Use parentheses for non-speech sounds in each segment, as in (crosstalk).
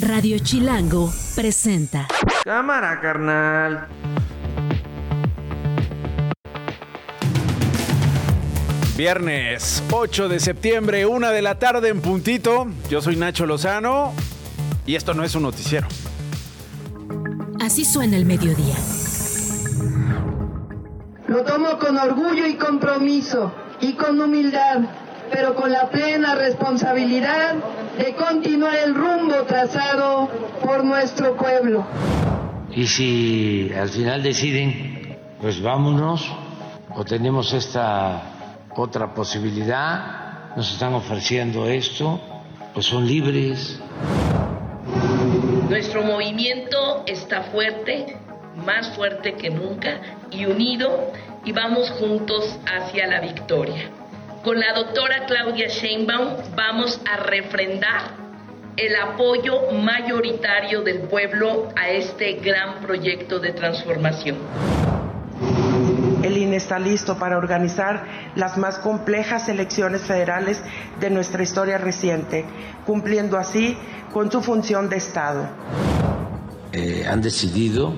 Radio Chilango presenta. Cámara, carnal. Viernes 8 de septiembre, una de la tarde en puntito. Yo soy Nacho Lozano y esto no es un noticiero. Así suena el mediodía. Lo tomo con orgullo y compromiso y con humildad, pero con la plena responsabilidad de continuar el rumbo trazado por nuestro pueblo. Y si al final deciden, pues vámonos, o tenemos esta otra posibilidad, nos están ofreciendo esto, pues son libres. Nuestro movimiento está fuerte, más fuerte que nunca y unido y vamos juntos hacia la victoria. Con la doctora Claudia Sheinbaum vamos a refrendar el apoyo mayoritario del pueblo a este gran proyecto de transformación. El INE está listo para organizar las más complejas elecciones federales de nuestra historia reciente, cumpliendo así con su función de Estado. Eh, han decidido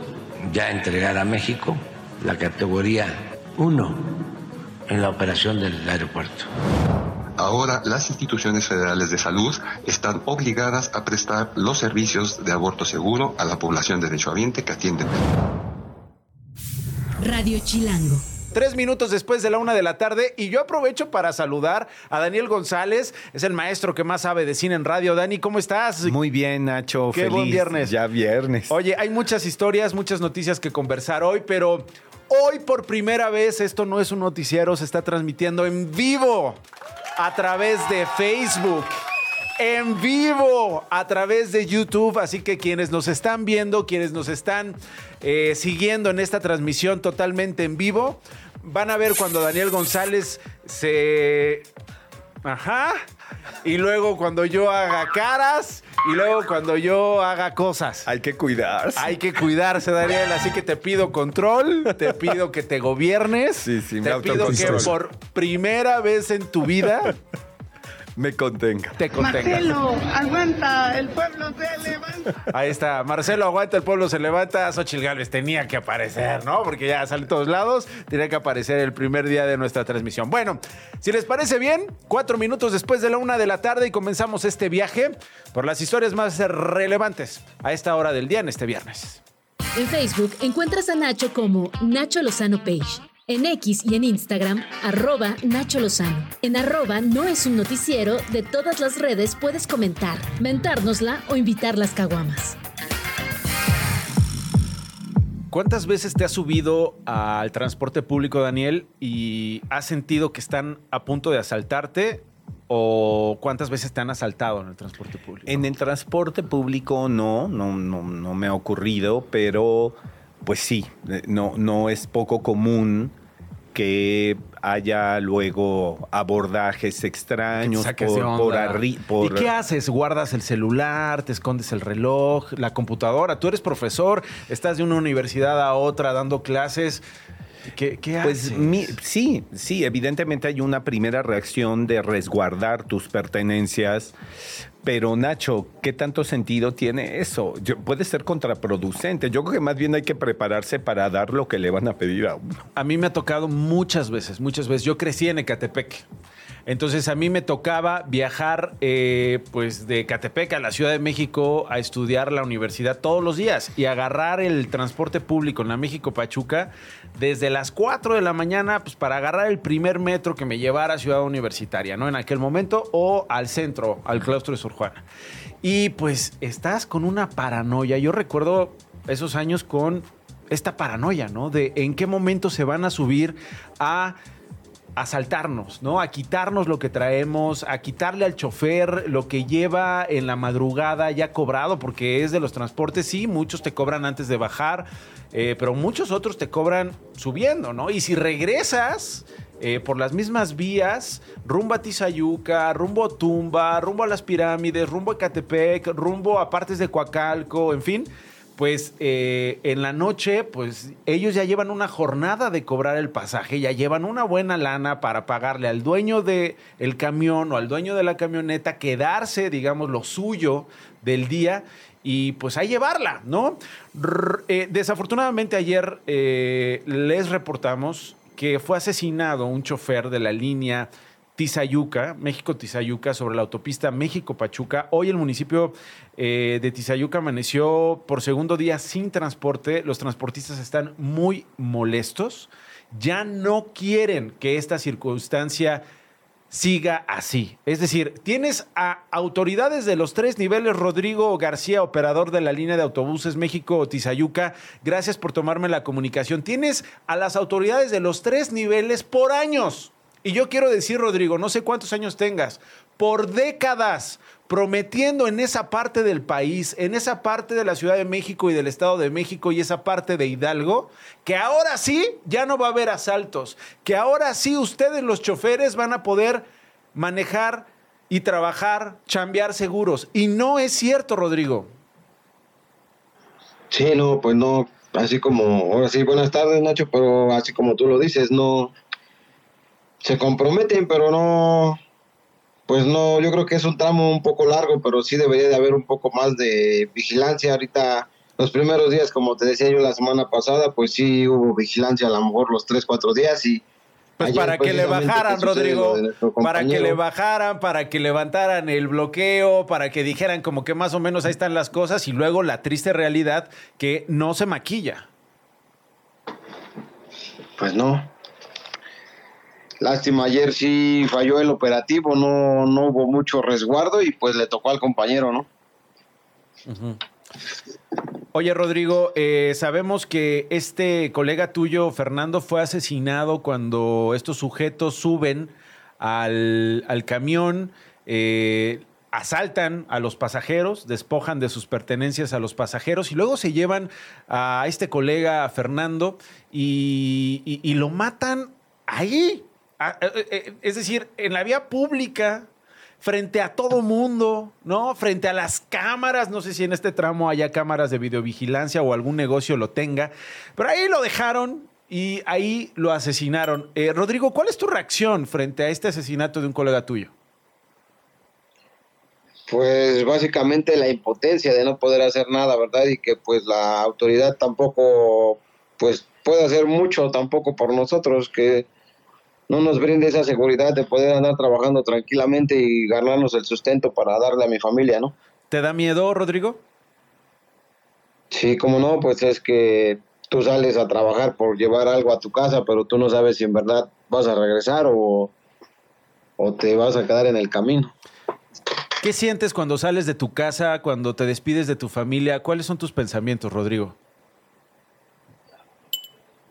ya entregar a México la categoría 1 en la operación del aeropuerto. Ahora las instituciones federales de salud están obligadas a prestar los servicios de aborto seguro a la población derechohabiente que atienden. Radio Chilango. Tres minutos después de la una de la tarde y yo aprovecho para saludar a Daniel González, es el maestro que más sabe de cine en radio. Dani, ¿cómo estás? Muy bien, Nacho. Qué feliz. buen viernes. Ya viernes. Oye, hay muchas historias, muchas noticias que conversar hoy, pero hoy por primera vez esto no es un noticiero, se está transmitiendo en vivo a través de Facebook. En vivo a través de YouTube, así que quienes nos están viendo, quienes nos están eh, siguiendo en esta transmisión totalmente en vivo, van a ver cuando Daniel González se... Ajá. Y luego cuando yo haga caras y luego cuando yo haga cosas. Hay que cuidarse. Hay que cuidarse, Daniel. Así que te pido control, te pido que te gobiernes. Sí, sí, me Te pido que por primera vez en tu vida Me contenga. te contengas. Marcelo, aguanta, el pueblo se levanta. Ahí está. Marcelo aguanta, el pueblo se levanta. Xochitl Gálvez tenía que aparecer, ¿no? Porque ya sale en todos lados. Tenía que aparecer el primer día de nuestra transmisión. Bueno, si les parece bien, cuatro minutos después de la una de la tarde y comenzamos este viaje por las historias más relevantes a esta hora del día en este viernes. En Facebook encuentras a Nacho como Nacho Lozano Page. En X y en Instagram, arroba Nacho Lozano. En arroba no es un noticiero, de todas las redes puedes comentar, mentárnosla o invitar las caguamas. ¿Cuántas veces te has subido al transporte público, Daniel, y has sentido que están a punto de asaltarte? ¿O cuántas veces te han asaltado en el transporte público? En el transporte público no, no, no, no me ha ocurrido, pero pues sí, eh, no, no es poco común que haya luego abordajes extraños por, por onda. arri- por- ¿Y qué haces? ¿Guardas el celular? ¿Te escondes el reloj? ¿La computadora? Tú eres profesor, estás de una universidad a otra dando clases. ¿Qué, qué Pues haces? mi- sí, sí, evidentemente hay una primera reacción de resguardar tus pertenencias, pero Nacho, ¿qué tanto sentido tiene eso? Yo- puede ser contraproducente. Yo creo que más bien hay que prepararse para dar lo que le van a pedir a uno. A mí me ha tocado muchas veces, muchas veces. Yo crecí en Ecatepec. Entonces a mí me tocaba viajar eh, pues de Ecatepec a la Ciudad de México a estudiar la universidad todos los días y agarrar el transporte público en la México Pachuca desde las 4 de la mañana pues para agarrar el primer metro que me llevara a Ciudad Universitaria, ¿no? En aquel momento o al centro, al claustro de Juana. Y pues estás con una paranoia. Yo recuerdo esos años con esta paranoia, ¿no? De en qué momento se van a subir a asaltarnos, ¿no? A quitarnos lo que traemos, a quitarle al chofer lo que lleva en la madrugada ya cobrado, porque es de los transportes, sí, muchos te cobran antes de bajar, eh, pero muchos otros te cobran subiendo, ¿no? Y si regresas eh, por las mismas vías, rumbo a Tizayuca, rumbo a Tumba, rumbo a las pirámides, rumbo a Catepec, rumbo a partes de Coacalco, en fin, pues eh, en la noche, pues ellos ya llevan una jornada de cobrar el pasaje, ya llevan una buena lana para pagarle al dueño del el camión o al dueño de la camioneta, quedarse, digamos, lo suyo del día y pues a llevarla, ¿no? Eh, desafortunadamente ayer eh, les reportamos que fue asesinado un chofer de la línea Tizayuca, México-Tizayuca, sobre la autopista México-Pachuca. Hoy el municipio eh, de Tizayuca amaneció por segundo día sin transporte. Los transportistas están muy molestos. Ya no quieren que esta circunstancia siga así. Es decir, tienes a autoridades de los tres niveles, Rodrigo García, operador de la línea de autobuses México-Tizayuca, gracias por tomarme la comunicación. Tienes a las autoridades de los tres niveles por años y yo quiero decir, Rodrigo, no sé cuántos años tengas, por décadas prometiendo en esa parte del país, en esa parte de la Ciudad de México y del Estado de México y esa parte de Hidalgo, que ahora sí ya no va a haber asaltos, que ahora sí ustedes los choferes van a poder manejar y trabajar, chambear seguros. Y no es cierto, Rodrigo. Sí, no, pues no, así como, ahora sí, buenas tardes Nacho, pero así como tú lo dices, no, se comprometen, pero no, pues no, yo creo que es un tramo un poco largo, pero sí debería de haber un poco más de vigilancia. Ahorita, los primeros días, como te decía yo la semana pasada, pues sí hubo vigilancia a lo mejor los tres, cuatro días y... Pues para que le bajaran, Rodrigo, para que le bajaran, para que levantaran el bloqueo, para que dijeran como que más o menos ahí están las cosas y luego la triste realidad que no se maquilla. Pues no, Lástima, ayer sí falló el operativo, no, no hubo mucho resguardo y pues le tocó al compañero, ¿no? Oye, Rodrigo, eh, sabemos que este colega tuyo, Fernando, fue asesinado cuando estos sujetos suben al, camión, eh, asaltan a los pasajeros, despojan de sus pertenencias a los pasajeros y luego se llevan a este colega, Fernando, y lo matan ahí, es decir, en la vía pública, frente a todo mundo, ¿no? Frente a las cámaras, no sé si en este tramo haya cámaras de videovigilancia o algún negocio lo tenga, pero ahí lo dejaron y ahí lo asesinaron. Rodrigo, ¿cuál es tu reacción frente a este asesinato de un colega tuyo? Pues básicamente la impotencia de no poder hacer nada, ¿verdad? Y que pues la autoridad tampoco pues puede hacer mucho tampoco por nosotros, que no nos brinde esa seguridad de poder andar trabajando tranquilamente y ganarnos el sustento para darle a mi familia, ¿no? ¿Te da miedo, Rodrigo? Sí, como no, pues es que tú sales a trabajar por llevar algo a tu casa, pero tú no sabes si en verdad vas a regresar o, o te vas a quedar en el camino. ¿Qué sientes cuando sales de tu casa, cuando te despides de tu familia? ¿Cuáles son tus pensamientos, Rodrigo?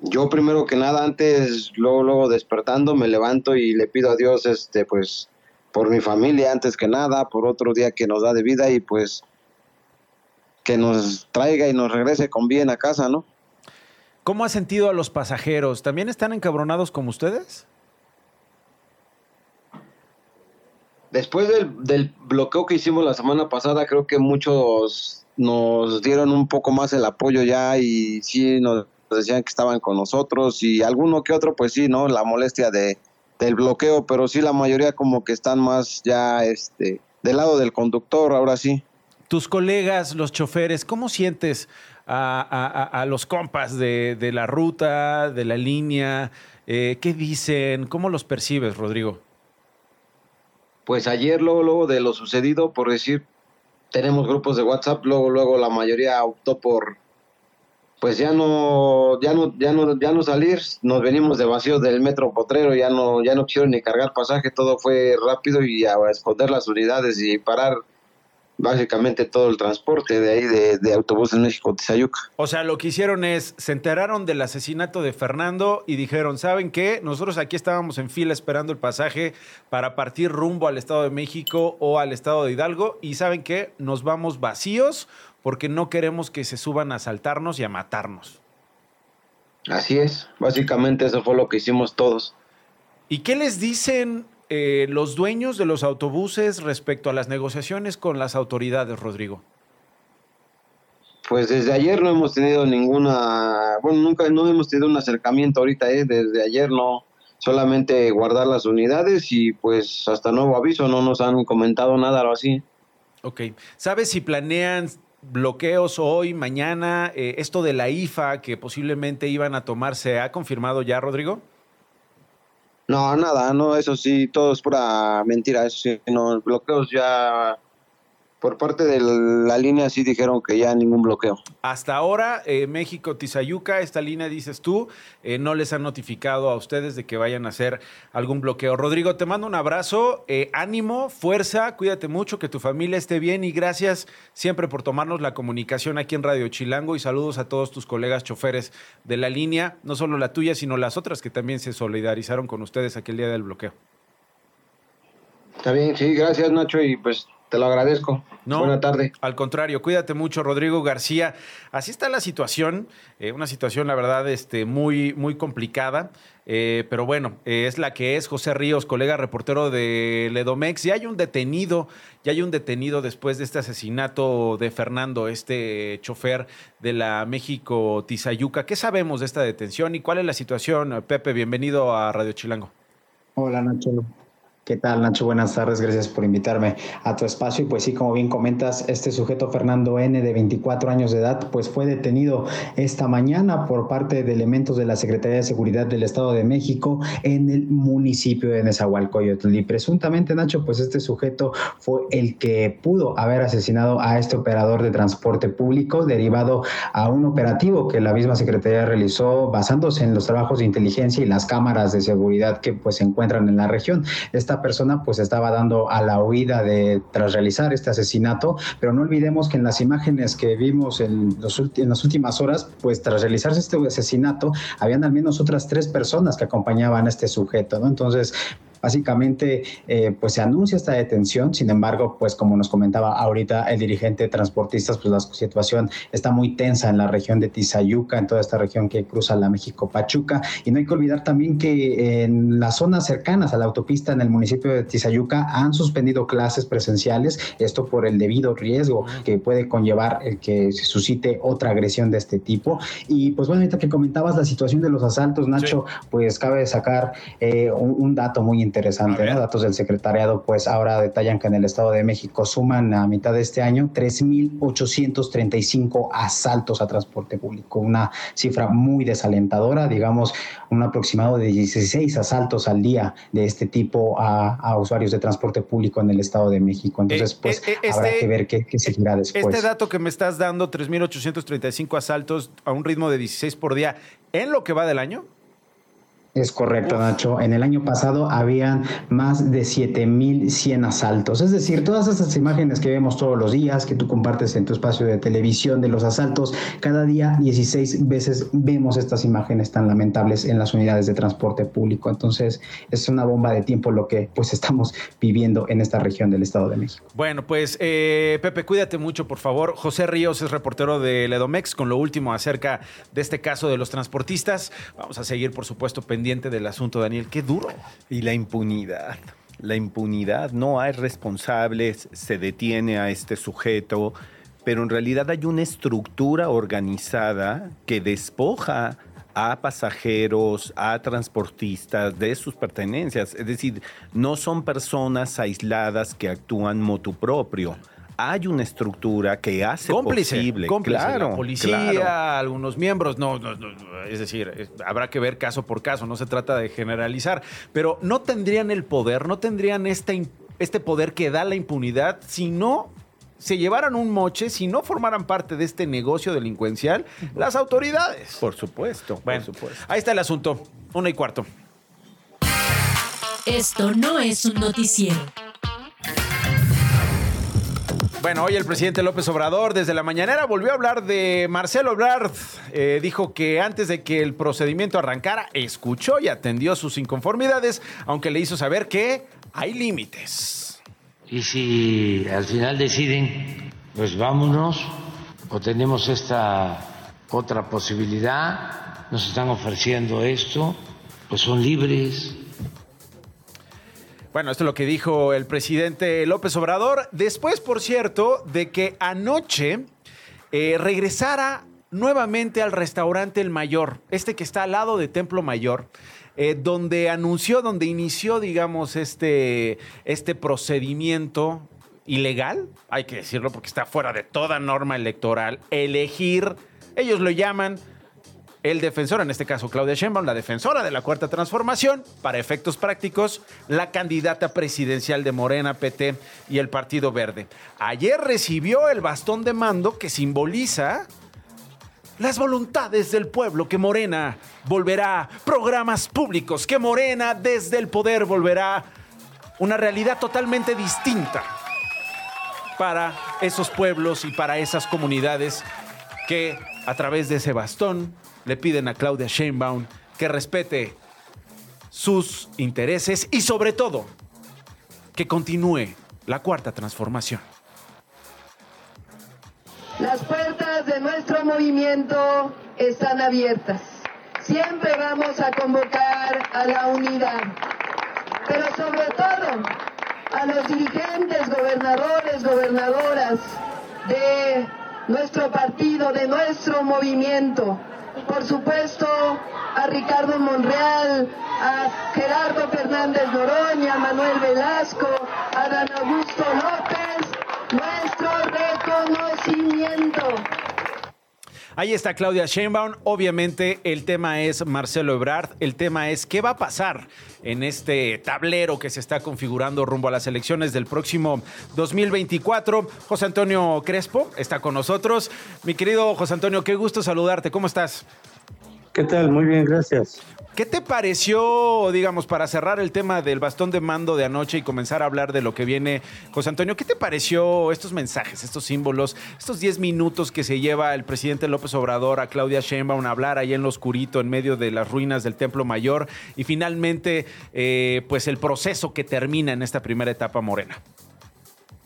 Yo primero que nada antes luego luego despertando me levanto y le pido a Dios este pues por mi familia antes que nada por otro día que nos da de vida y pues que nos traiga y nos regrese con bien a casa no cómo ha sentido a los pasajeros también están encabronados como ustedes después del, del bloqueo que hicimos la semana pasada creo que muchos nos dieron un poco más el apoyo ya y sí nos decían que estaban con nosotros y alguno que otro, pues sí, ¿no? La molestia de, del bloqueo, pero sí la mayoría como que están más ya este, del lado del conductor, ahora sí. Tus colegas, los choferes, ¿cómo sientes a, los compas de, la ruta, de la línea? Eh, ¿Qué dicen? ¿Cómo los percibes, Rodrigo? Pues ayer, luego, luego de lo sucedido, por decir, tenemos grupos de WhatsApp, luego, luego la mayoría optó por pues ya no, ya no, ya no, ya no salir, nos venimos de vacío del metro Potrero, ya no, ya no quiero ni cargar pasaje, todo fue rápido y a esconder las unidades y parar básicamente todo el transporte de ahí de, de autobuses México Tizayuca. O sea, lo que hicieron es, se enteraron del asesinato de Fernando y dijeron, ¿saben qué? Nosotros aquí estábamos en fila esperando el pasaje para partir rumbo al Estado de México o al Estado de Hidalgo y ¿saben qué? Nos vamos vacíos porque no queremos que se suban a asaltarnos y a matarnos. Así es, básicamente eso fue lo que hicimos todos. ¿Y qué les dicen eh, los dueños de los autobuses respecto a las negociaciones con las autoridades, Rodrigo? Pues desde ayer no hemos tenido ninguna, bueno, nunca no hemos tenido un acercamiento ahorita, ¿eh? desde ayer no, solamente guardar las unidades y pues hasta nuevo aviso no nos han comentado nada o así. Ok. ¿Sabes si planean bloqueos hoy, mañana? Eh, esto de la IFA que posiblemente iban a tomar, ¿se ha confirmado ya, Rodrigo? No, nada, no, eso sí, todo es pura mentira, eso sí, no, bloqueos ya por parte de la línea sí dijeron que ya ningún bloqueo. Hasta ahora, eh, México, Tizayuca, esta línea dices tú, eh, no les han notificado a ustedes de que vayan a hacer algún bloqueo. Rodrigo, te mando un abrazo, eh, ánimo, fuerza, cuídate mucho, que tu familia esté bien y gracias siempre por tomarnos la comunicación aquí en Radio Chilango y saludos a todos tus colegas choferes de la línea, no solo la tuya, sino las otras que también se solidarizaron con ustedes aquel día del bloqueo. Está bien, sí, gracias Nacho y pues te lo agradezco. No, Buena tarde. Al contrario, cuídate mucho, Rodrigo García. Así está la situación, eh, una situación, la verdad, este, muy, muy complicada. Eh, pero bueno, eh, es la que es. José Ríos, colega reportero de Ledomex. Ya hay un detenido, ya hay un detenido después de este asesinato de Fernando, este chofer de la México Tizayuca. ¿Qué sabemos de esta detención y cuál es la situación? Pepe, bienvenido a Radio Chilango. Hola Nacho, ¿Qué tal, Nacho? Buenas tardes, gracias por invitarme a tu espacio. Y pues sí, como bien comentas, este sujeto Fernando N, de 24 años de edad, pues fue detenido esta mañana por parte de elementos de la Secretaría de Seguridad del Estado de México en el municipio de Nezahualcóyotl. Y presuntamente, Nacho, pues este sujeto fue el que pudo haber asesinado a este operador de transporte público derivado a un operativo que la misma Secretaría realizó basándose en los trabajos de inteligencia y las cámaras de seguridad que pues se encuentran en la región. Esta persona pues estaba dando a la huida de tras realizar este asesinato, pero no olvidemos que en las imágenes que vimos en, los, en las últimas horas, pues tras realizarse este asesinato, habían al menos otras tres personas que acompañaban a este sujeto, ¿no? Entonces, Básicamente, eh, pues se anuncia esta detención, sin embargo, pues como nos comentaba ahorita el dirigente de transportistas, pues la situación está muy tensa en la región de Tizayuca, en toda esta región que cruza la México-Pachuca, y no hay que olvidar también que en las zonas cercanas a la autopista en el municipio de Tizayuca han suspendido clases presenciales, esto por el debido riesgo que puede conllevar el que se suscite otra agresión de este tipo. Y pues bueno, ahorita que comentabas la situación de los asaltos, Nacho, pues cabe sacar eh, un, un dato muy interesante interesante. ¿no? Datos del secretariado, pues ahora detallan que en el Estado de México suman a mitad de este año 3.835 asaltos a transporte público, una cifra muy desalentadora, digamos, un aproximado de 16 asaltos al día de este tipo a, a usuarios de transporte público en el Estado de México. Entonces, eh, pues eh, habrá este, que ver qué, qué seguirá después. Este dato que me estás dando, 3.835 asaltos a un ritmo de 16 por día, ¿en lo que va del año? Es correcto, Nacho. En el año pasado habían más de 7100 asaltos. Es decir, todas esas imágenes que vemos todos los días, que tú compartes en tu espacio de televisión de los asaltos, cada día 16 veces vemos estas imágenes tan lamentables en las unidades de transporte público. Entonces, es una bomba de tiempo lo que pues estamos viviendo en esta región del Estado de México. Bueno, pues eh, Pepe, cuídate mucho, por favor. José Ríos es reportero de Ledomex con lo último acerca de este caso de los transportistas. Vamos a seguir, por supuesto, pendiente del asunto, Daniel. Qué duro. Y la impunidad. La impunidad. No hay responsables, se detiene a este sujeto, pero en realidad hay una estructura organizada que despoja a pasajeros, a transportistas de sus pertenencias. Es decir, no son personas aisladas que actúan motu propio hay una estructura que hace posible. Cómplice, claro, la policía, algunos miembros, no, no, no, es decir, habrá que ver caso por caso, no se trata de generalizar, pero no tendrían el poder, no tendrían este, este poder que da la impunidad si no se llevaran un moche, si no formaran parte de este negocio delincuencial, las autoridades. Por supuesto, bueno, por supuesto. Ahí está el asunto, uno y cuarto. Esto no es un noticiero. Bueno, hoy el presidente López Obrador desde la mañanera volvió a hablar de Marcelo Obrard. Eh, dijo que antes de que el procedimiento arrancara, escuchó y atendió sus inconformidades, aunque le hizo saber que hay límites. Y si al final deciden, pues vámonos, o tenemos esta otra posibilidad, nos están ofreciendo esto, pues son libres bueno, esto es lo que dijo el presidente López Obrador. Después, por cierto, de que anoche eh, regresara nuevamente al restaurante El Mayor, este que está al lado de Templo Mayor, eh, donde anunció, donde inició, digamos, este, este procedimiento ilegal, hay que decirlo porque está fuera de toda norma electoral, elegir, ellos lo llaman el defensor, en este caso Claudia Sheinbaum, la defensora de la Cuarta Transformación, para efectos prácticos, la candidata presidencial de Morena, PT y el Partido Verde. Ayer recibió el bastón de mando que simboliza las voluntades del pueblo, que Morena volverá programas públicos, que Morena desde el poder volverá una realidad totalmente distinta para esos pueblos y para esas comunidades que a través de ese bastón le piden a Claudia Sheinbaum que respete sus intereses y sobre todo que continúe la cuarta transformación. Las puertas de nuestro movimiento están abiertas. Siempre vamos a convocar a la unidad, pero sobre todo a los dirigentes, gobernadores, gobernadoras de nuestro partido, de nuestro movimiento, por supuesto a Ricardo Monreal, a Gerardo Fernández Noroña, a Manuel Velasco, a Dan Augusto López, nuestro reconocimiento. Ahí está Claudia Sheinbaum. Obviamente el tema es Marcelo Ebrard. El tema es qué va a pasar en este tablero que se está configurando rumbo a las elecciones del próximo 2024. José Antonio Crespo está con nosotros. Mi querido José Antonio, qué gusto saludarte. ¿Cómo estás? ¿Qué tal? Muy bien, gracias. ¿Qué te pareció, digamos, para cerrar el tema del bastón de mando de anoche y comenzar a hablar de lo que viene, José Antonio? ¿Qué te pareció estos mensajes, estos símbolos, estos 10 minutos que se lleva el presidente López Obrador a Claudia Sheinbaum a hablar ahí en lo oscurito, en medio de las ruinas del Templo Mayor y finalmente, eh, pues el proceso que termina en esta primera etapa morena?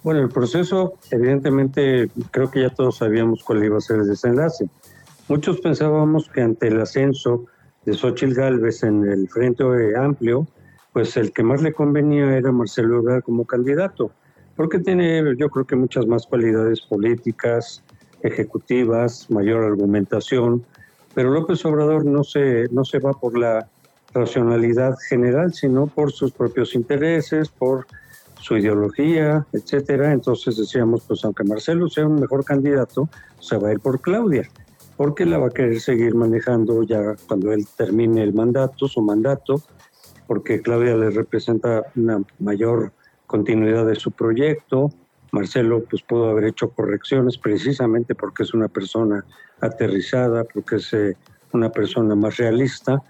Bueno, el proceso, evidentemente, creo que ya todos sabíamos cuál iba a ser el desenlace. Muchos pensábamos que ante el ascenso de Xochitl Gálvez en el Frente Amplio, pues el que más le convenía era Marcelo Ebrard como candidato, porque tiene yo creo que muchas más cualidades políticas, ejecutivas, mayor argumentación, pero López Obrador no se, no se va por la racionalidad general, sino por sus propios intereses, por su ideología, etcétera. Entonces decíamos, pues aunque Marcelo sea un mejor candidato, se va a ir por Claudia porque la va a querer seguir manejando ya cuando él termine el mandato, su mandato, porque Claudia le representa una mayor continuidad de su proyecto. Marcelo pues pudo haber hecho correcciones precisamente porque es una persona aterrizada, porque es eh, una persona más realista,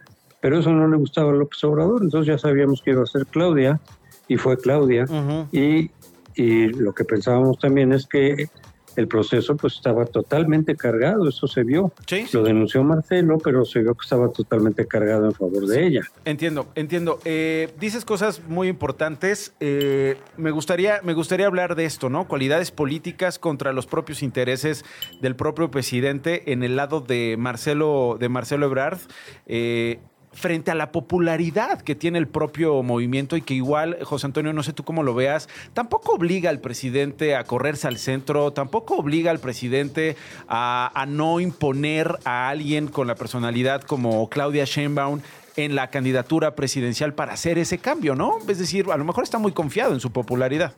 pero eso no le gustaba a López Obrador, entonces ya sabíamos que iba a ser Claudia y fue Claudia. Y, y lo que pensábamos también es que el proceso pues estaba totalmente cargado, eso se vio. Lo denunció Marcelo, pero se vio que estaba totalmente cargado en favor de ella. Entiendo, entiendo. Eh, dices cosas muy importantes. Eh, me, gustaría, me gustaría hablar de esto, ¿no? Cualidades políticas contra los propios intereses del propio presidente en el lado de Marcelo, de Marcelo Ebrard. Eh, frente a la popularidad que tiene el propio movimiento y que igual, José Antonio, no sé tú cómo lo veas, tampoco obliga al presidente a correrse al centro, tampoco obliga al presidente a, no imponer a alguien con la personalidad como Claudia Sheinbaum en la candidatura presidencial para hacer ese cambio, ¿no? Es decir, a lo mejor está muy confiado en su popularidad.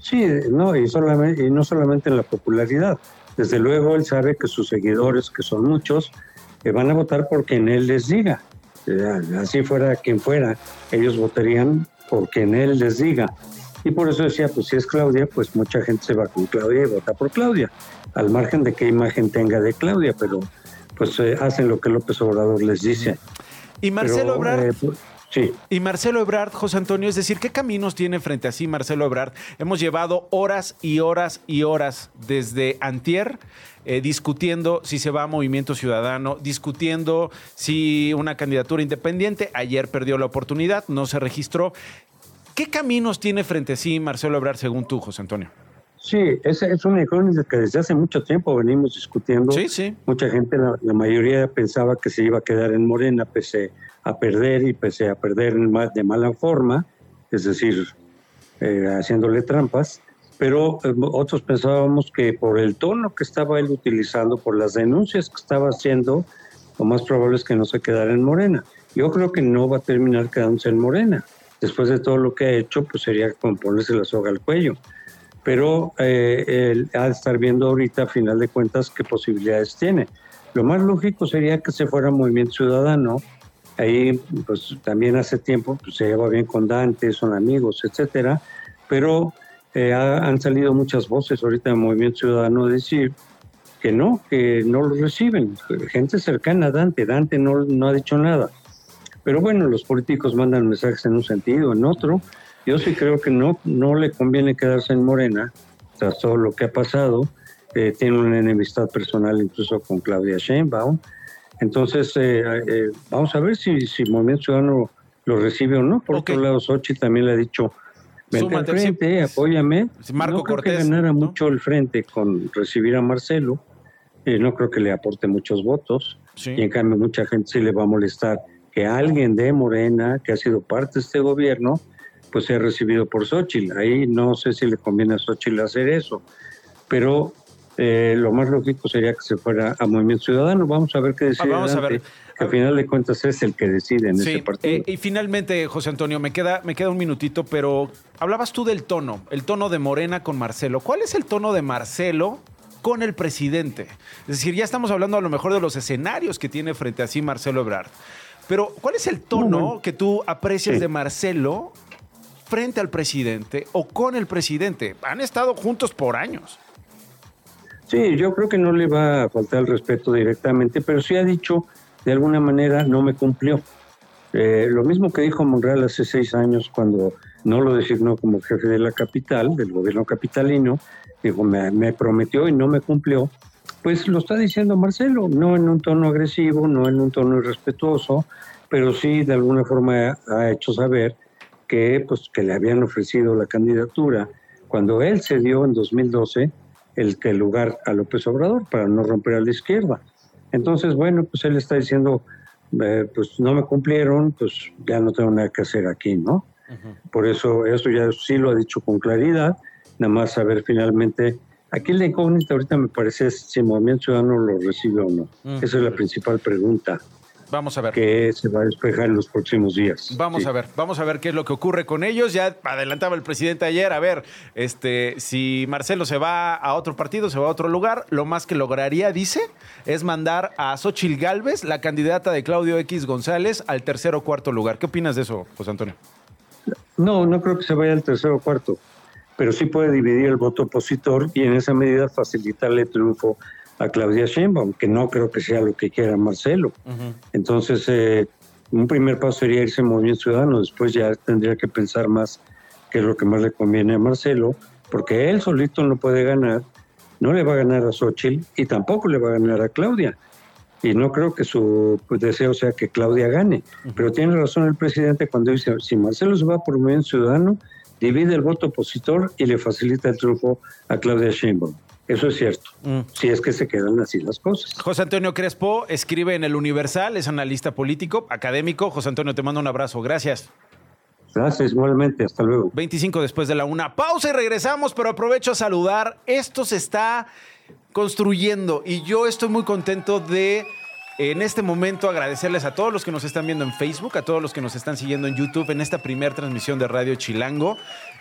Sí, no, y, solamente, y no solamente en la popularidad. Desde luego él sabe que sus seguidores, que son muchos, que van a votar por quien él les diga. Así fuera quien fuera, ellos votarían por quien él les diga. Y por eso decía, pues si es Claudia, pues mucha gente se va con Claudia y vota por Claudia, al margen de qué imagen tenga de Claudia, pero pues eh, hacen lo que López Obrador les dice. Y Marcelo Obrador... Eh, pues, sí. Y Marcelo Ebrard, José Antonio, es decir, ¿qué caminos tiene frente a sí Marcelo Ebrard? Hemos llevado horas y horas y horas desde Antier eh, discutiendo si se va a Movimiento Ciudadano, discutiendo si una candidatura independiente. Ayer perdió la oportunidad, no se registró. ¿Qué caminos tiene frente a sí Marcelo Ebrard, según tú, José Antonio? Sí, es, es una incógnita que desde hace mucho tiempo venimos discutiendo. Sí, sí. Mucha gente, la, mayoría pensaba que se iba a quedar en Morena pese a perder y pese a perder de mala forma, es decir, eh, haciéndole trampas. pero eh, otros pensábamos que por el tono que estaba él utilizando, por las denuncias que estaba haciendo, lo más probable es que no se quedara en Morena. Yo creo que no va a terminar quedándose en Morena. Después de todo lo que ha hecho, pues sería como ponerse la soga al cuello. Pero eh, él ha de estar viendo ahorita, a final de cuentas, qué posibilidades tiene. Lo más lógico sería que se fuera Movimiento Ciudadano. Ahí, pues también hace tiempo pues, se lleva bien con Dante, son amigos, etcétera. Pero eh, han salido muchas voces ahorita en Movimiento Ciudadano decir que no, que no lo reciben. Gente cercana a Dante, Dante no, no ha dicho nada. Pero bueno, los políticos mandan mensajes en un sentido, en otro. Yo sí creo que no, no le conviene quedarse en Morena, tras todo lo que ha pasado. Eh, tiene una enemistad personal incluso con Claudia Sheinbaum. Entonces, eh, vamos a ver si, si Movimiento Ciudadano lo recibe o no. Por otro lado, Sochi también le ha dicho Vente al frente, apóyame. Marco no creo Cortés, que ganara mucho el frente con recibir a Marcelo. Eh, no creo que le aporte muchos votos. Y en cambio, mucha gente sí le va a molestar que alguien de Morena, que ha sido parte de este gobierno, pues sea recibido por Xochitl. Ahí no sé si le conviene a Xochitl hacer eso. Pero eh, lo más lógico sería que se fuera a Movimiento Ciudadano. Vamos a ver qué decide. Ah, vamos a ver al final de cuentas es el que decide en ese partido. Eh, y finalmente, José Antonio, me queda, me queda un minutito, pero hablabas tú del tono, el tono de Morena con Marcelo. ¿Cuál es el tono de Marcelo con el presidente? Es decir, ya estamos hablando a lo mejor de los escenarios que tiene frente a sí Marcelo Ebrard. Pero, ¿cuál es el tono que tú aprecias de Marcelo frente al presidente o con el presidente? Han estado juntos por años. Sí, yo creo que no le va a faltar el respeto directamente, pero sí ha dicho de alguna manera no me cumplió. Eh, lo mismo que dijo Monreal hace seis años cuando no lo designó como jefe de la capital, del gobierno capitalino, dijo, me, prometió y no me cumplió, pues lo está diciendo Marcelo, no en un tono agresivo, no en un tono irrespetuoso, pero sí de alguna forma ha hecho saber que, pues, que le habían ofrecido la candidatura cuando él cedió en 2012 el, el lugar a López Obrador para no romper a la izquierda. Entonces, bueno, pues él está diciendo, eh, pues no me cumplieron, pues ya no tengo nada que hacer aquí, ¿no? Por eso, eso ya sí lo ha dicho con claridad, nada más saber finalmente. Aquí la incógnita ahorita me parece si el Movimiento Ciudadano lo recibe o no. Esa es la principal pregunta. Vamos a ver. Que se va a despejar en los próximos días. Vamos a ver, vamos a ver qué es lo que ocurre con ellos. Ya adelantaba el presidente ayer, a ver, este, si Marcelo se va a otro partido, se va a otro lugar, lo más que lograría, dice, es mandar a Xochil Gálvez, la candidata de Claudio X González, al tercer o cuarto lugar. ¿Qué opinas de eso, José Antonio? No, no creo que se vaya al tercer o cuarto, pero sí puede dividir el voto opositor y en esa medida facilitarle triunfo a Claudia Sheinbaum, que no creo que sea lo que quiera Marcelo. Entonces, eh, un primer paso sería irse en Movimiento Ciudadano, después ya tendría que pensar más qué es lo que más le conviene a Marcelo, porque él solito no puede ganar, no le va a ganar a Xochitl y tampoco le va a ganar a Claudia. Y no creo que su deseo sea que Claudia gane. Pero tiene razón el presidente cuando dice, si Marcelo se va por Movimiento Ciudadano, divide el voto opositor y le facilita el triunfo a Claudia Sheinbaum. Eso es cierto, mm. si es que se quedan así las cosas. José Antonio Crespo escribe en El Universal, es analista político, académico. José Antonio, te mando un abrazo. Gracias. Gracias, igualmente. Hasta luego. 25 después de la una. Pausa y regresamos, pero aprovecho a saludar. Esto se está construyendo y yo estoy muy contento de en este momento agradecerles a todos los que nos están viendo en Facebook, a todos los que nos están siguiendo en YouTube en esta primera transmisión de Radio Chilango.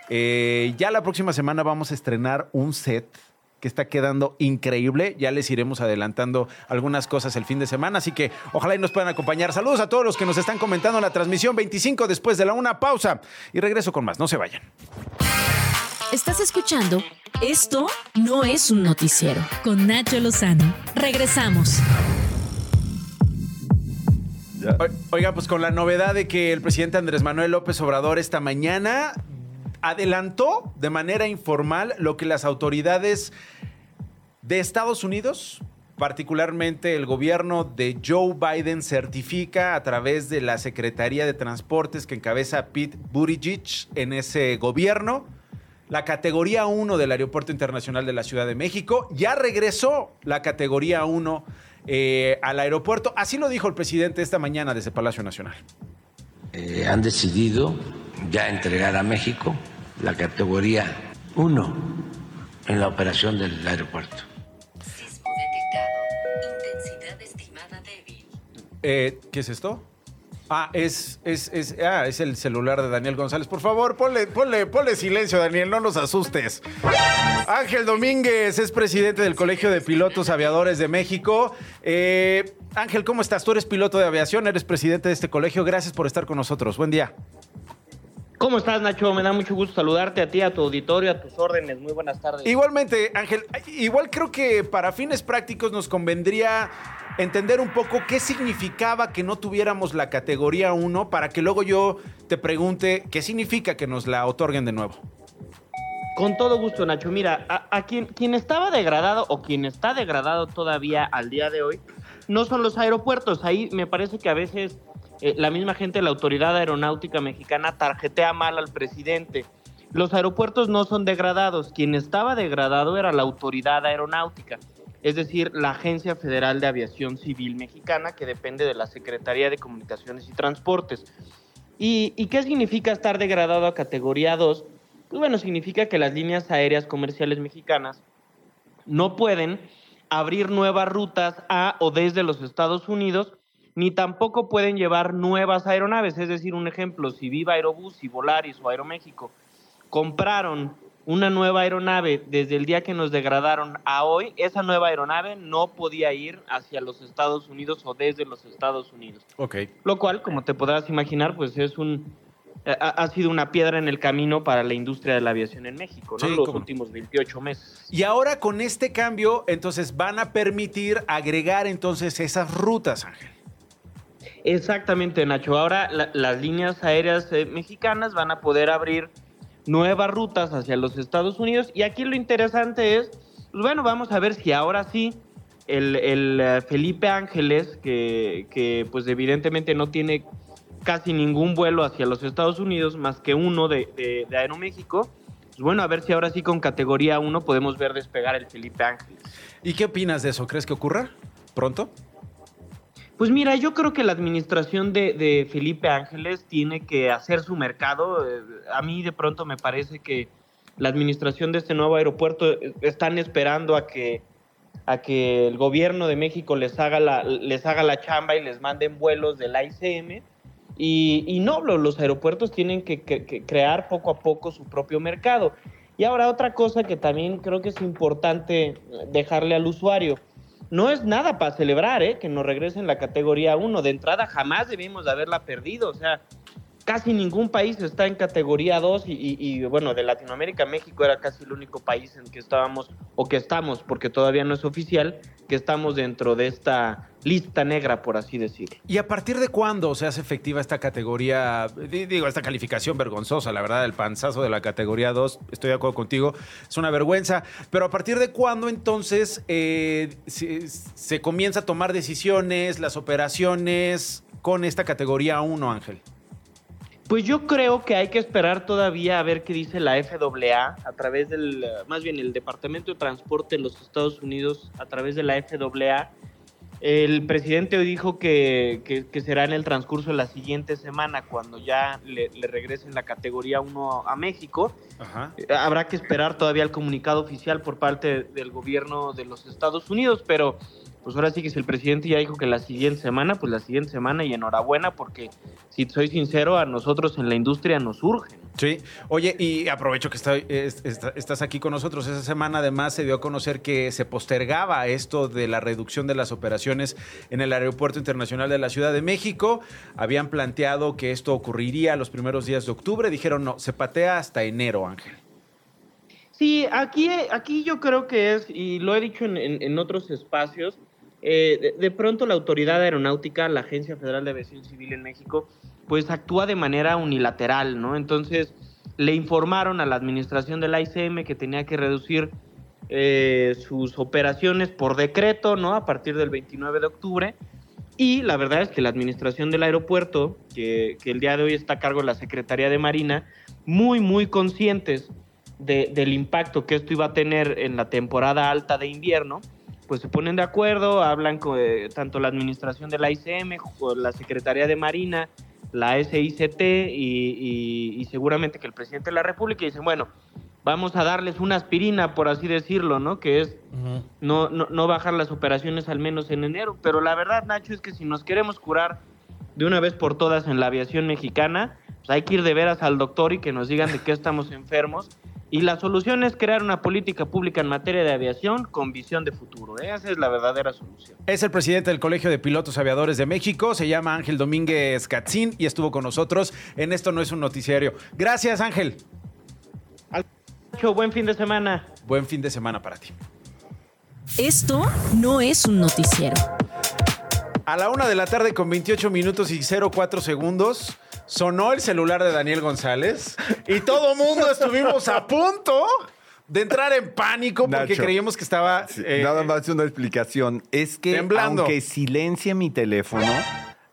Eh, ya la próxima semana vamos a estrenar un set que está quedando increíble. Ya les iremos adelantando algunas cosas el fin de semana, así que ojalá y nos puedan acompañar. Saludos a todos los que nos están comentando en la transmisión 25 después de la una pausa y regreso con más. No se vayan. Estás escuchando Esto no es un noticiero con Nacho Lozano. Regresamos. Oiga, pues con la novedad de que el presidente Andrés Manuel López Obrador esta mañana adelantó de manera informal lo que las autoridades de Estados Unidos, particularmente el gobierno de Joe Biden, certifica a través de la Secretaría de Transportes que encabeza Pete Buttigieg en ese gobierno. La categoría 1 del Aeropuerto Internacional de la Ciudad de México ya regresó la categoría 1 eh, al aeropuerto. Así lo dijo el presidente esta mañana desde Palacio Nacional. Eh, han decidido ya entregar a México la categoría 1 en la operación del aeropuerto. Eh, ¿Qué es esto? Ah, es, es, es, ah, es el celular de Daniel González. Por favor, ponle, ponle, ponle silencio, Daniel, no nos asustes. Ángel Domínguez es presidente del Colegio de Pilotos Aviadores de México. Eh, Ángel, ¿cómo estás? Tú eres piloto de aviación, eres presidente de este colegio. Gracias por estar con nosotros. Buen día. ¿Cómo estás, Nacho? Me da mucho gusto saludarte a ti, a tu auditorio, a tus órdenes. Muy buenas tardes. Igualmente, Ángel, igual creo que para fines prácticos nos convendría entender un poco qué significaba que no tuviéramos la categoría 1 para que luego yo te pregunte qué significa que nos la otorguen de nuevo. Con todo gusto, Nacho. Mira, a, quien, quien estaba degradado o quien está degradado todavía al día de hoy no son los aeropuertos. Ahí me parece que a veces eh, la misma gente la Autoridad Aeronáutica Mexicana tarjetea mal al presidente. Los aeropuertos no son degradados. Quien estaba degradado era la Autoridad Aeronáutica es decir, la Agencia Federal de Aviación Civil Mexicana, que depende de la Secretaría de Comunicaciones y Transportes. ¿Y, qué significa estar degradado a categoría 2? Pues bueno, significa que las líneas aéreas comerciales mexicanas no pueden abrir nuevas rutas a o desde los Estados Unidos, ni tampoco pueden llevar nuevas aeronaves. Es decir, un ejemplo, si Viva Aerobús y Volaris o Aeroméxico compraron una nueva aeronave desde el día que nos degradaron a hoy, esa nueva aeronave no podía ir hacia los Estados Unidos o desde los Estados Unidos. Ok. Lo cual, como te podrás imaginar, pues es un ha, sido una piedra en el camino para la industria de la aviación en México, ¿no? los últimos 28 meses. Y ahora con este cambio, entonces van a permitir agregar entonces esas rutas, Ángel. Exactamente, Nacho. Ahora las líneas aéreas eh, mexicanas van a poder abrir nuevas rutas hacia los Estados Unidos. Y aquí lo interesante es, pues bueno, vamos a ver si ahora sí el, eh, Felipe Ángeles, que, que, pues evidentemente no tiene casi ningún vuelo hacia los Estados Unidos, más que uno de, de, Aeroméxico, pues bueno, a ver si ahora sí con categoría 1 podemos ver despegar el Felipe Ángeles. ¿Y qué opinas de eso? ¿Crees que ocurra pronto? Pues mira, yo creo que la administración de, Felipe Ángeles tiene que hacer su mercado. Eh, a mí de pronto me parece que la administración de este nuevo aeropuerto eh, están esperando a que a que el gobierno de México les haga la, les haga la chamba y les manden vuelos del ICM. Y, no, los aeropuertos tienen que crear poco a poco su propio mercado. Y ahora otra cosa que también creo que es importante dejarle al usuario no es nada para celebrar, ¿eh? Que nos regresen la categoría 1. De entrada jamás debimos de haberla perdido. O sea, casi ningún país está en categoría 2 y, bueno, de Latinoamérica, México era casi el único país en que estábamos, o que estamos, porque todavía no es oficial, que estamos dentro de esta lista negra, por así decirlo. ¿Y a partir de cuándo se hace efectiva esta categoría, digo, esta calificación vergonzosa, la verdad, el panzazo de la categoría 2, estoy de acuerdo contigo, es una vergüenza, pero a partir de cuándo entonces eh, se comienza a tomar decisiones, las operaciones con esta categoría 1, Ángel? Pues yo creo que hay que esperar todavía a ver qué dice la FAA a través del, más bien el Departamento de Transporte de los Estados Unidos, a través de la FAA. El presidente dijo que, que, será en el transcurso de la siguiente semana, cuando ya le, regresen la categoría 1 a México. Habrá que esperar todavía el comunicado oficial por parte del gobierno de los Estados Unidos, pero pues ahora sí que si el presidente ya dijo que la siguiente semana, pues la siguiente semana y enhorabuena porque si soy sincero, a nosotros en la industria nos urge. Sí, oye, y aprovecho que estás aquí con nosotros. Esa semana además se dio a conocer que se postergaba esto de la reducción de las operaciones en el Aeropuerto Internacional de la Ciudad de México. Habían planteado que esto ocurriría los primeros días de octubre. Dijeron, no, se patea hasta enero, Ángel. Sí, aquí, aquí yo creo que es, y lo he dicho en otros espacios, eh, de, pronto la autoridad aeronáutica, la Agencia Federal de Aviación Civil en México, pues actúa de manera unilateral, ¿no? Entonces le informaron a la administración del ICM que tenía que reducir eh, sus operaciones por decreto, ¿no? A partir del 29 de octubre. Y la verdad es que la administración del aeropuerto, que, el día de hoy está a cargo de la Secretaría de Marina, muy, muy conscientes del impacto que esto iba a tener en la temporada alta de invierno, pues se ponen de acuerdo, hablan con eh, tanto la administración de la ICM, la Secretaría de Marina, la SICT y, seguramente que el presidente de la República dicen, bueno, vamos a darles una aspirina, por así decirlo, ¿no? Que es no, no, no bajar las operaciones al menos en enero. Pero la verdad, Nacho, es que si nos queremos curar de una vez por todas en la aviación mexicana, pues hay que ir de veras al doctor y que nos digan de qué estamos enfermos. Y la solución es crear una política pública en materia de aviación con visión de futuro. ¿eh? Esa es la verdadera solución. Es el presidente del Colegio de Pilotos Aviadores de México, se llama Ángel Domínguez Catzín y estuvo con nosotros en Esto No es un Noticiario. Gracias, Ángel. Buen fin de semana. Buen fin de semana para ti. Esto no es un noticiero. A la una de la tarde con 28 minutos y 04 segundos sonó el celular de Daniel González y todo mundo estuvimos a punto de entrar en pánico porque Nacho. creíamos que estaba... eh, Nada más una explicación. Es que Temblando. aunque silencie mi teléfono,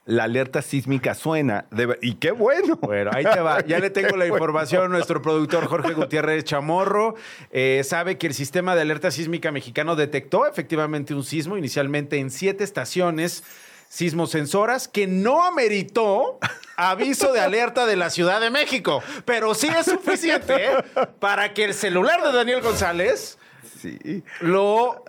la alerta sísmica suena. De- y qué bueno. Bueno, ahí te va. (laughs) Ya le tengo la información. Nuestro productor Jorge Gutiérrez Chamorro eh, sabe que el sistema de alerta sísmica mexicano detectó efectivamente un sismo inicialmente en siete estaciones sismosensoras que no ameritó aviso de alerta de la Ciudad de México. Pero sí es suficiente ¿eh? para que el celular de Daniel González Sí. lo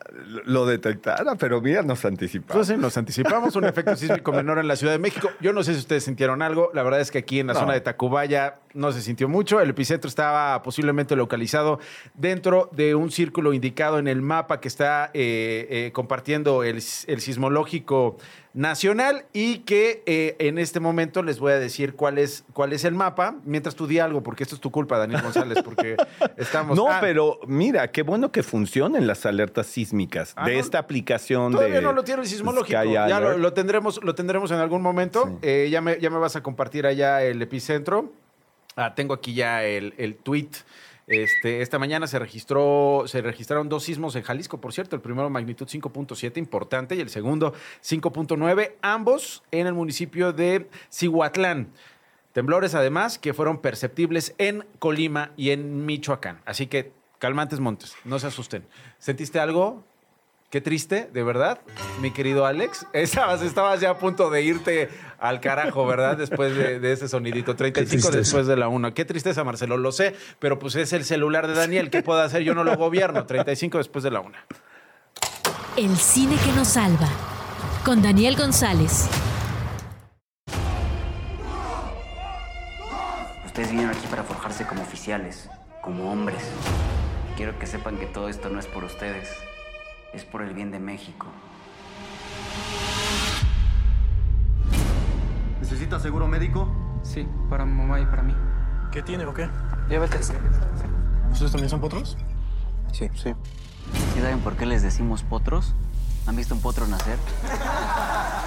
Lo detectara, pero mira, nos anticipamos. Entonces nos anticipamos un efecto sísmico menor en la Ciudad de México. Yo no sé si ustedes sintieron algo. La verdad es que aquí en la No. zona de Tacubaya no se sintió mucho. El epicentro estaba posiblemente localizado dentro de un círculo indicado en el mapa que está eh, eh, compartiendo el, el sismológico nacional y que eh, en este momento les voy a decir cuál es, cuál es el mapa. Mientras tú di algo, porque esto es tu culpa, Daniel González, porque (laughs) estamos... No, Ah, pero mira, qué bueno que funcionen las alertas sísmicas Ah, de no, esta aplicación Todavía de no lo tiene el sismológico. Ya lo, tendremos, lo tendremos en algún momento. Ya, me, ya me vas a compartir allá el epicentro. Ah, tengo aquí ya el, el tweet. Este, esta mañana se registró, se registraron dos sismos en Jalisco, por cierto, el primero magnitud 5.7, importante, y el segundo 5.9, ambos en el municipio de Cihuatlán. Temblores, además, que fueron perceptibles en Colima y en Michoacán. Así que, calmantes montes, no se asusten. ¿Sentiste algo? Qué triste, de verdad, mi querido Alex. (laughs) Estabas, estabas ya a punto de irte al carajo, ¿verdad? Después de, de ese sonidito. 35 tristeza. después de la 1. Qué tristeza, Marcelo, lo sé, pero pues es el celular de Daniel. ¿Qué puedo hacer? Yo no lo gobierno. 35 después de la 1. El cine que nos salva. Con Daniel González. Ustedes vinieron aquí para forjarse como oficiales, como hombres. Quiero que sepan que todo esto no es por ustedes, es por el bien de México. ¿Necesita seguro médico? Sí, para mi mamá y para mí. ¿Qué tiene o qué? Diabetes. ¿Ustedes también son potros? Sí. Sí. ¿Sí saben por qué les decimos potros? ¿Han visto un potro nacer?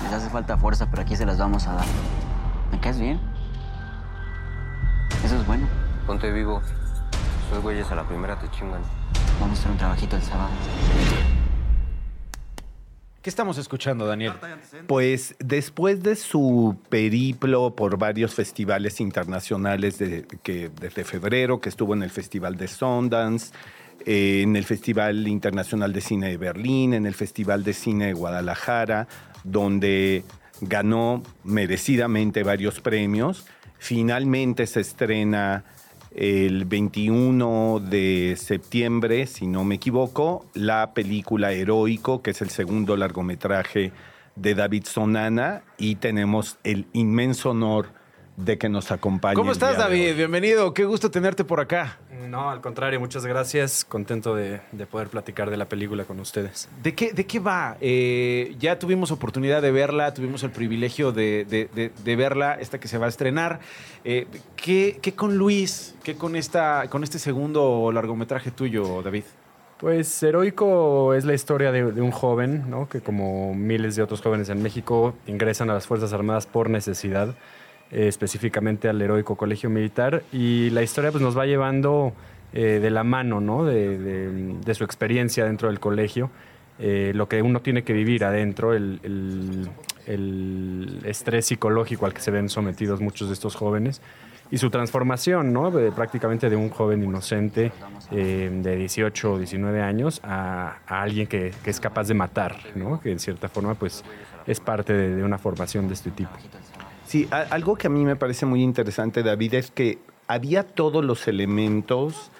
Les hace falta fuerza, pero aquí se las vamos a dar. ¿Me caes bien? Eso es bueno. Ponte vivo. Esos güeyes a la primera te chingan. Vamos a hacer un trabajito el sábado. ¿Qué estamos escuchando, Daniel? Pues después de su periplo por varios festivales internacionales de, que, desde febrero, que estuvo en el Festival de Sundance, eh, en el Festival Internacional de Cine de Berlín, en el Festival de Cine de Guadalajara, donde ganó merecidamente varios premios, finalmente se estrena el 21 de septiembre, si no me equivoco, la película Heroico, que es el segundo largometraje de David Sonana, y tenemos el inmenso honor de que nos acompañe. ¿Cómo estás, David? Bienvenido. Qué gusto tenerte por acá. No, al contrario, muchas gracias. Contento de, de poder platicar de la película con ustedes. ¿De qué, de qué va? Eh, ya tuvimos oportunidad de verla, tuvimos el privilegio de, de- de- de verla, esta que se va a estrenar. Eh, ¿qué, qué con Luis? ¿Qué con, esta, con este segundo largometraje tuyo, David? Pues Heroico es la historia de, de un joven, ¿no? Que como miles de otros jóvenes en México ingresan a las Fuerzas Armadas por necesidad, eh, específicamente al Heroico Colegio Militar. Y la historia pues, nos va llevando eh, de la mano, ¿no? De, de- su experiencia dentro del colegio, eh, lo que uno tiene que vivir adentro, el, el- estrés psicológico al que se ven sometidos muchos de estos jóvenes y su transformación, ¿no? Prácticamente de un joven inocente de 18 o 19 años a, a alguien que, que es capaz de matar, ¿no? Que en cierta forma, pues, es parte de una formación de este tipo. Sí, algo que a mí me parece muy interesante, David, es que había todos los elementos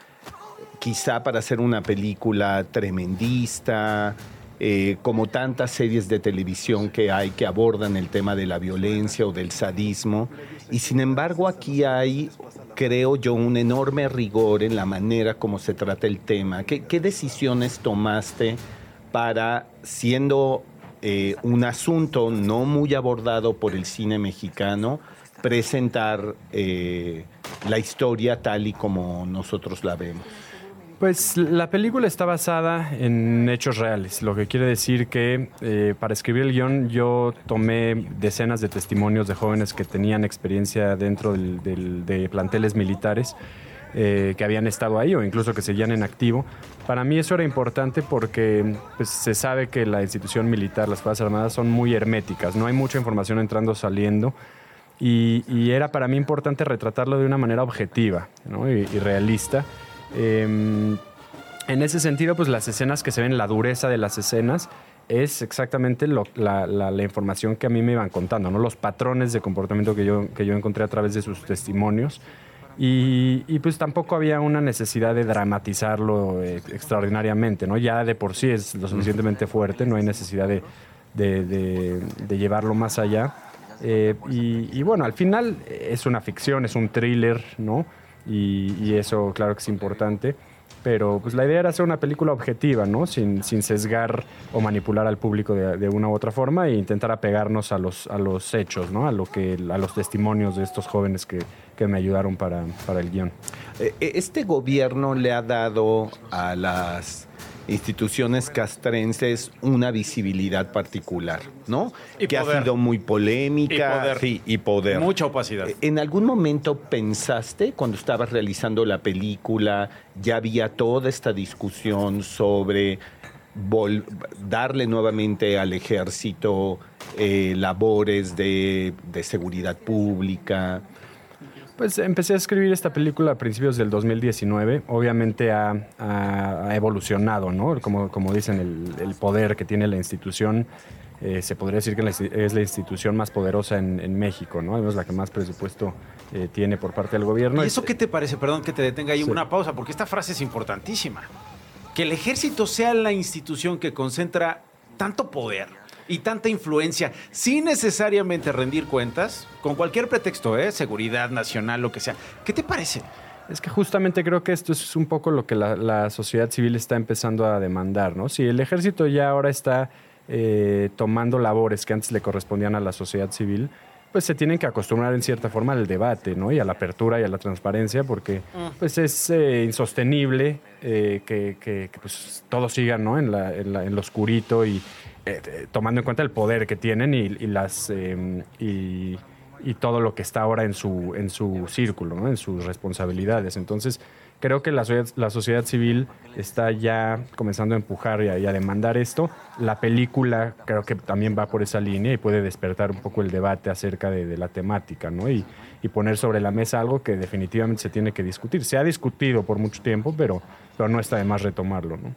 quizá para hacer una película tremendista, eh, como tantas series de televisión que hay que abordan el tema de la violencia o del sadismo. Y sin embargo aquí hay, creo yo, un enorme rigor en la manera como se trata el tema. ¿Qué, qué decisiones tomaste para, siendo eh, un asunto no muy abordado por el cine mexicano, presentar eh, la historia tal y como nosotros la vemos? Pues la película está basada en hechos reales, lo que quiere decir que eh, para escribir el guion yo tomé decenas de testimonios de jóvenes que tenían experiencia dentro del- del- de planteles militares eh, que habían estado ahí o incluso que seguían en activo. Para mí eso era importante porque pues, se sabe que la institución militar, las Fuerzas Armadas son muy herméticas, no hay mucha información entrando saliendo. Y, y era para mí importante retratarlo de una manera objetiva ¿no? y, y realista. Em, en ese sentido, pues las escenas que se ven, la dureza de las escenas, es exactamente lo- la, la- la información que a mí me iban contando, ¿no? los patrones de comportamiento que yo, que yo encontré a través de sus testimonios. Y, y, pues tampoco había una necesidad de dramatizarlo eh, extraordinariamente, ¿no? Ya de por sí es lo suficientemente fuerte, no hay necesidad de, llevarlo más allá. Eh, y, y bueno, al final es una ficción, es un thriller, ¿no? Y, y eso claro que es importante. Pero pues la idea era hacer una película objetiva, ¿no? Sin, sin sesgar o manipular al público de, una u otra forma e intentar apegarnos a los, a los hechos, ¿no? A, lo que, a los testimonios de estos jóvenes que, que me ayudaron para, para el guion. Eh, eh, Este gobierno le ha dado a las instituciones castrenses una visibilidad particular, ¿no? Y que poder. ha sido muy polémica. Y poder. Sí, y poder. Mucha opacidad. Eh, ¿En algún momento pensaste, cuando estabas realizando la película, ya había toda esta discusión sobre darle nuevamente al ejército eh, labores de, de seguridad pública? Pues empecé a escribir esta película a principios del 2019. Obviamente ha, ha- ha evolucionado, ¿no? Como, como dicen, el, el poder que tiene la institución. eh, se podría decir que es la institución más poderosa en, en México, ¿no? Además, la que más presupuesto eh, tiene por parte del gobierno. ¿Y eso qué te parece? Perdón que te detenga ahí Sí. una pausa, porque esta frase es importantísima. Que el ejército sea la institución que concentra tanto poder y tanta influencia sin necesariamente rendir cuentas, con cualquier pretexto, ¿eh? seguridad nacional, lo que sea. ¿Qué te parece? Es que justamente creo que esto es un poco lo que la, sociedad civil está empezando a demandar, ¿no? Si el ejército ya ahora está eh, tomando labores que antes le correspondían a la sociedad civil, pues se tienen que acostumbrar en cierta forma al debate, ¿no? Y a la apertura y a la transparencia, porque pues es eh, insostenible eh, que, que- que, pues, todos sigan, ¿no? En, la, en, la- en lo oscurito y eh, tomando en cuenta el poder que tienen y, y las eh, y, y todo lo que está ahora en su, en su círculo, ¿no? en sus responsabilidades. Entonces, creo que la, la sociedad civil está ya comenzando a empujar y a, demandar esto. La película creo que también va por esa línea y puede despertar un poco el debate acerca de, la temática ¿no? y, y poner sobre la mesa algo que definitivamente se tiene que discutir. Se ha discutido por mucho tiempo, pero, pero no está de más retomarlo. ¿no?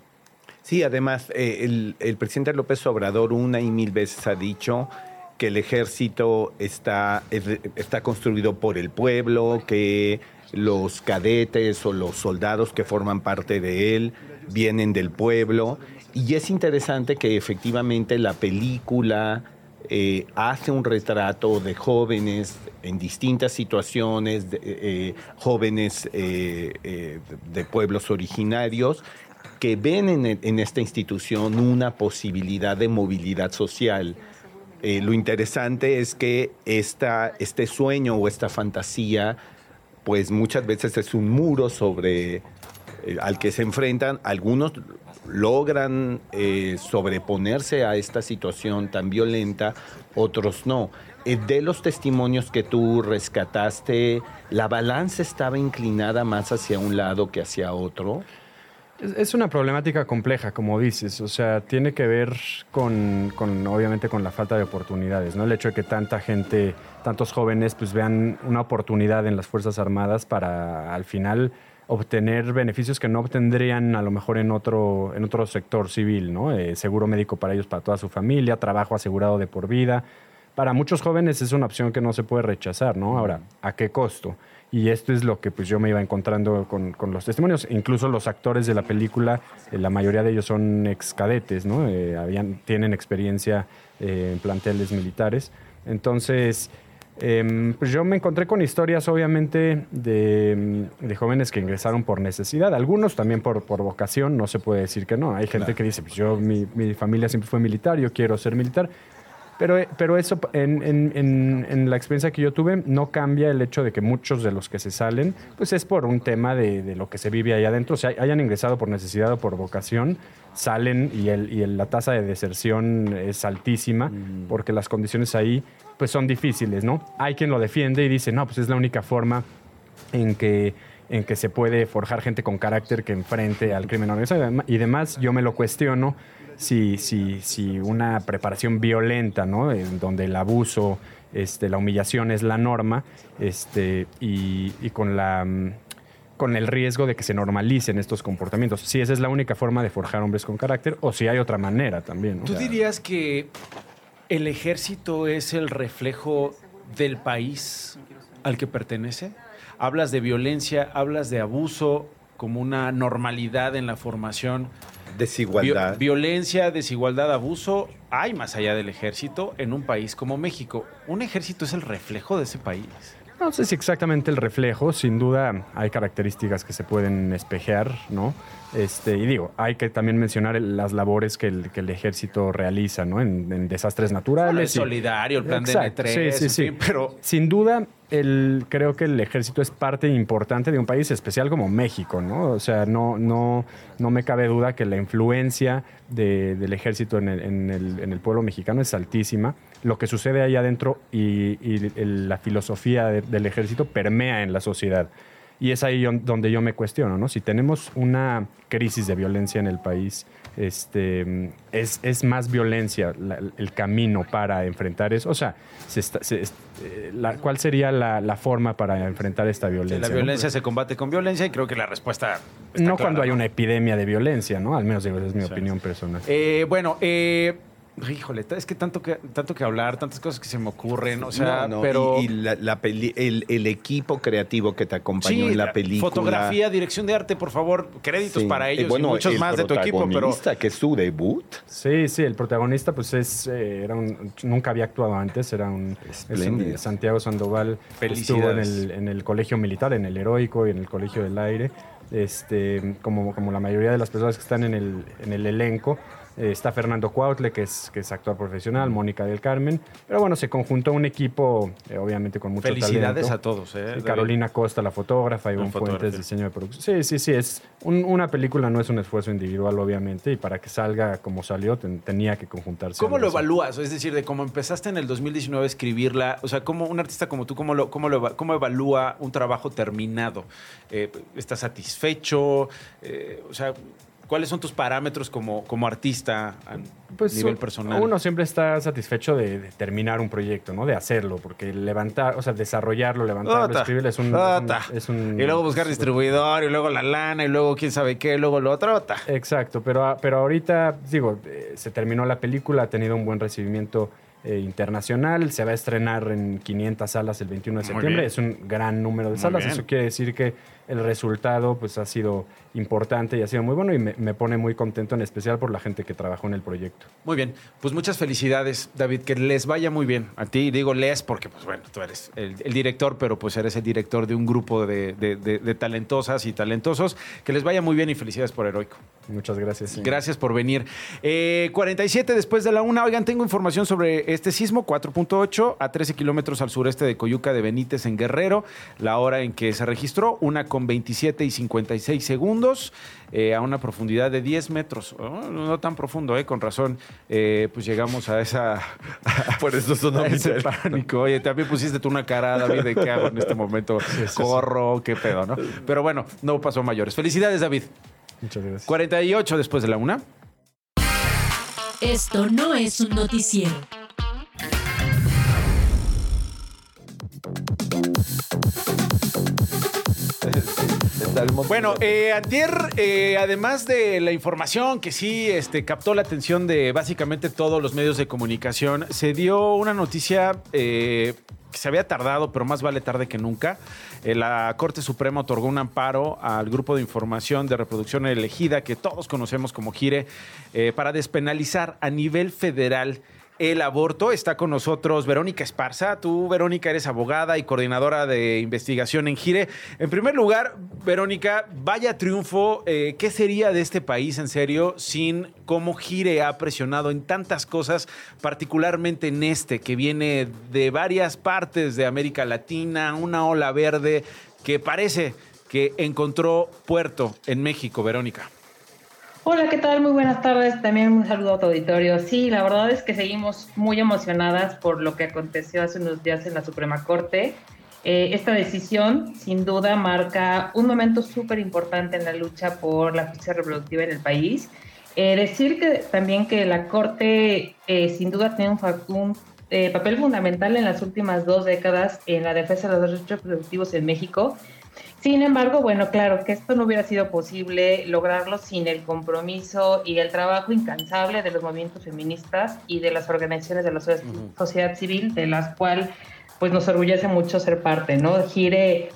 Sí, además, eh, el, el presidente López Obrador una y mil veces ha dicho que el ejército está, es- está construido por el pueblo, que los cadetes o los soldados que forman parte de él vienen del pueblo. Y es interesante que efectivamente la película eh, hace un retrato de jóvenes en distintas situaciones, eh, jóvenes eh, eh, de pueblos originarios, que ven en, en esta institución una posibilidad de movilidad social. Lo interesante es que esta, este sueño o esta fantasía, pues muchas veces es un muro sobre eh, al que se enfrentan. Algunos logran eh, sobreponerse a esta situación tan violenta, otros no. Eh, de los testimonios que tú rescataste, ¿la balanza estaba inclinada más hacia un lado que hacia otro? Es, una problemática compleja, como dices. O sea, tiene que ver con, con, obviamente, con la falta de oportunidades, ¿no? El hecho de que tanta gente, tantos jóvenes, pues vean una oportunidad en las Fuerzas Armadas para, al final, obtener beneficios que no obtendrían a lo mejor en otro, en otro sector civil, ¿no? Eh, seguro médico para ellos, para toda su familia, trabajo asegurado de por vida. para muchos jóvenes es una opción que no se puede rechazar, ¿no? Ahora, ¿a qué costo? Y esto es lo que pues yo me iba encontrando con, con los testimonios. Incluso los actores de la película, eh, la mayoría de ellos son ex cadetes, ¿no? Eh, habían, tienen experiencia eh, en planteles militares. Entonces, em, pues yo me encontré con historias, obviamente, de, de jóvenes que ingresaron por necesidad. Algunos también por, por vocación, no se puede decir que no. Hay gente Claro. que dice, pues yo, mi, mi familia siempre fue militar, yo quiero ser militar. Pero, pero eso, en, en- en- en la experiencia que yo tuve, no cambia el hecho de que muchos de los que se salen, pues es por un tema de, de lo que se vive ahí adentro. O sea, hayan ingresado por necesidad o por vocación, salen y, el, y el- la tasa de deserción es altísima porque las condiciones ahí pues son difíciles, ¿no? Hay quien lo defiende y dice, no, pues es la única forma en que, en que se puede forjar gente con carácter que enfrente al crimen organizado y demás. Yo me lo cuestiono si, si, si una preparación violenta, ¿no? En donde el abuso, este, la humillación es la norma, este, y, y con la mm, con el riesgo de que se normalicen estos comportamientos. Si esa es la única forma de forjar hombres con carácter, o si hay otra manera también. ¿no? ¿Tú dirías que el ejército es el reflejo del país al que pertenece? Hablas de violencia, hablas de abuso como una normalidad en la formación. Desigualdad. Vi- violencia, desigualdad, abuso, hay más allá del ejército en un país como México. ¿Un ejército es el reflejo de ese país? No sé si exactamente el reflejo, sin duda hay características que se pueden espejear, ¿no? Este, y digo, hay que también mencionar el- las labores que el, que el ejército realiza, ¿no? En, en desastres naturales. el solidario, el plan de Exacto, N3, Sí, sí, sí. fin, pero- Sin duda, el, creo que el ejército es parte importante de un país especial como México, ¿no? O sea, no, no, no me cabe duda que la influencia de- del ejército en el, en el- en el pueblo mexicano es altísima. Lo que sucede ahí adentro y, y el- la filosofía de- del ejército permea en la sociedad. Y es ahí yo- donde yo me cuestiono, ¿no? Si tenemos una crisis de violencia en el país, este, es, es más violencia la- el camino para enfrentar eso. O sea, se está- se- eh, la- ¿cuál sería la, la forma para enfrentar esta violencia? la no? violencia se combate con violencia y creo que la respuesta... está No clara, cuando hay una epidemia de violencia, ¿no? Al menos digo, esa es mi opinión personal. Eh, bueno, eh, híjole, es que tanto que tanto que hablar, tantas cosas que se me ocurren, o sea, No, no, pero y, y la, la peli- el, el equipo creativo que te acompañó Sí, en la película. fotografía, dirección de arte, por favor, créditos Sí. para Eh, ellos bueno, y muchos el más de tu equipo, pero protagonista, que es su debut. Sí, sí, el protagonista pues es, eh, era un, nunca había actuado antes, era un, es un-. Santiago Sandoval, estuvo en el, en el colegio militar, en el heroico y en el colegio del aire, este, como, como la mayoría de las personas que están en el, en el elenco. Eh, está Fernando Cuautle, que es, que es actor profesional, Mónica del Carmen. Pero bueno, se conjuntó un equipo, eh, obviamente, con mucho Felicidades talento. a todos, ¿eh, Sí? Carolina Costa, la fotógrafa, fotógrafa. Fuentes, diseño de producción. Sí, sí, sí. Es un- una película no es un esfuerzo individual, obviamente, y para que salga como salió, ten- tenía que conjuntarse. ¿Cómo lo evalúas? Es decir, de cómo empezaste en el 2019 a escribirla, o sea, como un artista como tú, ¿cómo, lo, cómo, lo, cómo evalúa un trabajo terminado? Eh, ¿Estás satisfecho? Eh, o sea, ¿cuáles son tus parámetros como, como artista a Pues nivel personal? Uno siempre está satisfecho de, de terminar un proyecto, ¿no? De hacerlo, porque levantar, o sea, desarrollarlo, levantarlo, Ota, escribirlo es un, ota. es un- Y luego buscar distribuidor, y luego la lana, y luego quién sabe qué, luego lo otro. ota. Exacto, pero, a- pero ahorita, digo, eh, se terminó la película, ha tenido un buen recibimiento eh, internacional, se va a estrenar en 500 salas el 21 de septiembre, es un gran número de salas, eso quiere decir que el resultado pues ha sido importante y ha sido muy bueno y me, me pone muy contento en especial por la gente que trabajó en el proyecto. Muy bien, pues muchas felicidades, David, que les vaya muy bien. A ti digo les porque, pues bueno, tú eres el, el director, pero pues eres el director de un grupo de, de- de- de talentosas y talentosos. Que les vaya muy bien y felicidades por Heroico. Muchas gracias. Gracias por venir. Eh, 47 después de la una. Oigan, tengo información sobre este sismo, 4.8 a 13 kilómetros al sureste de Coyuca de Benítez en Guerrero. La hora en que se registró, una con 27 y 56 segundos, eh, a una profundidad de 10 metros. Oh, no tan profundo, eh, con razón. Eh, pues llegamos a esa... (laughs) Por eso sonó (laughs) a ese pánico. Oye, también pusiste tú una cara, David, de qué hago en este momento. Corro, qué pedo, ¿no? Pero bueno, no pasó mayores. Felicidades, David. Muchas gracias. 48 después de la una. Esto no es un noticiero. Bueno, eh, eh, además de la información que sí este, captó la atención de básicamente todos los medios de comunicación, se dio una noticia eh, que se había tardado, pero más vale tarde que nunca. Eh, la Corte Suprema otorgó un amparo al grupo de información de reproducción elegida, que todos conocemos como GIRE, para despenalizar a nivel federal el aborto. Está con nosotros Verónica Esparza. Tú, Verónica, eres abogada y coordinadora de investigación en Gire. En primer lugar, Verónica, vaya triunfo. Eh, ¿Qué sería de este país, en serio, sin cómo Gire ha presionado en tantas cosas, particularmente en este, que viene de varias partes de América Latina, una ola verde que parece que encontró puerto en México, Verónica? Hola, ¿qué tal? Muy buenas tardes. También un saludo a tu auditorio. Sí, la verdad es que seguimos muy emocionadas por lo que aconteció hace unos días en la Suprema Corte. Eh, esta decisión, sin duda, marca un momento súper importante en la lucha por la justicia reproductiva en el país. Eh, decir que también que la Corte, eh, sin duda, tiene un, un papel fundamental en las últimas dos décadas en la defensa de los derechos reproductivos en México sin embargo, bueno, claro que esto no hubiera sido posible lograrlo sin el compromiso y el trabajo incansable de los movimientos feministas y de las organizaciones de la sociedad civil, de las cuales pues nos orgullece mucho ser parte, ¿no? Gire,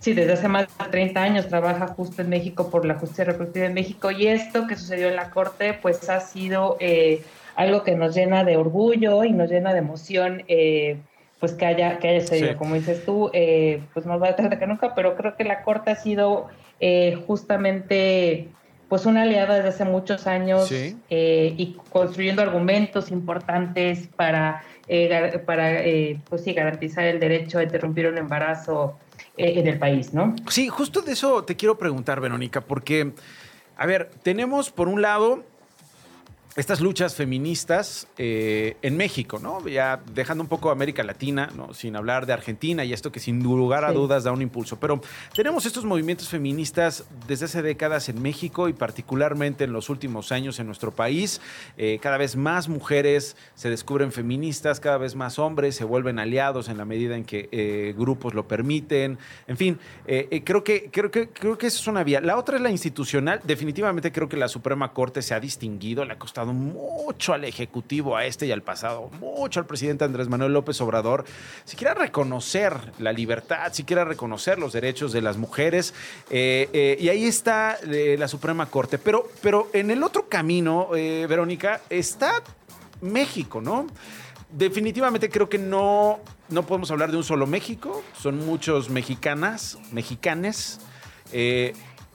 sí, desde hace más de 30 años trabaja justo en México por la justicia reproductiva en México y esto que sucedió en la Corte pues ha sido eh, algo que nos llena de orgullo y nos llena de emoción. Eh, pues que haya, que haya sucedido. Como dices tú, eh, pues más vale tarde que nunca, pero creo que la Corte ha sido eh, justamente pues una aliada desde hace muchos años eh, y construyendo argumentos importantes para, para pues sí, garantizar el derecho a interrumpir un embarazo en el país, ¿no? Sí, justo de eso te quiero preguntar, Verónica, porque, a ver, tenemos por un lado estas luchas feministas eh, en México, ¿no? Ya dejando un poco América Latina, ¿no? Sin hablar de Argentina y esto que sin lugar a dudas da un impulso. Pero tenemos estos movimientos feministas desde hace décadas en México y particularmente en los últimos años en nuestro país. Eh, cada vez más mujeres se descubren feministas, cada vez más hombres se vuelven aliados en la medida en que eh, grupos lo permiten. En fin, creo, que, creo, que, creo que esa es una vía. La otra es la institucional. Definitivamente creo que la Suprema Corte se ha distinguido, le ha costado mucho al Ejecutivo, a este y al pasado, mucho al presidente Andrés Manuel López Obrador, si quiera reconocer la libertad, si quiera reconocer los derechos de las mujeres. Eh, eh, y ahí está eh, la Suprema Corte. Pero, pero en el otro camino, Verónica, está México, ¿no? Definitivamente creo que no, no podemos hablar de un solo México, son muchos mexicanas, mexicanes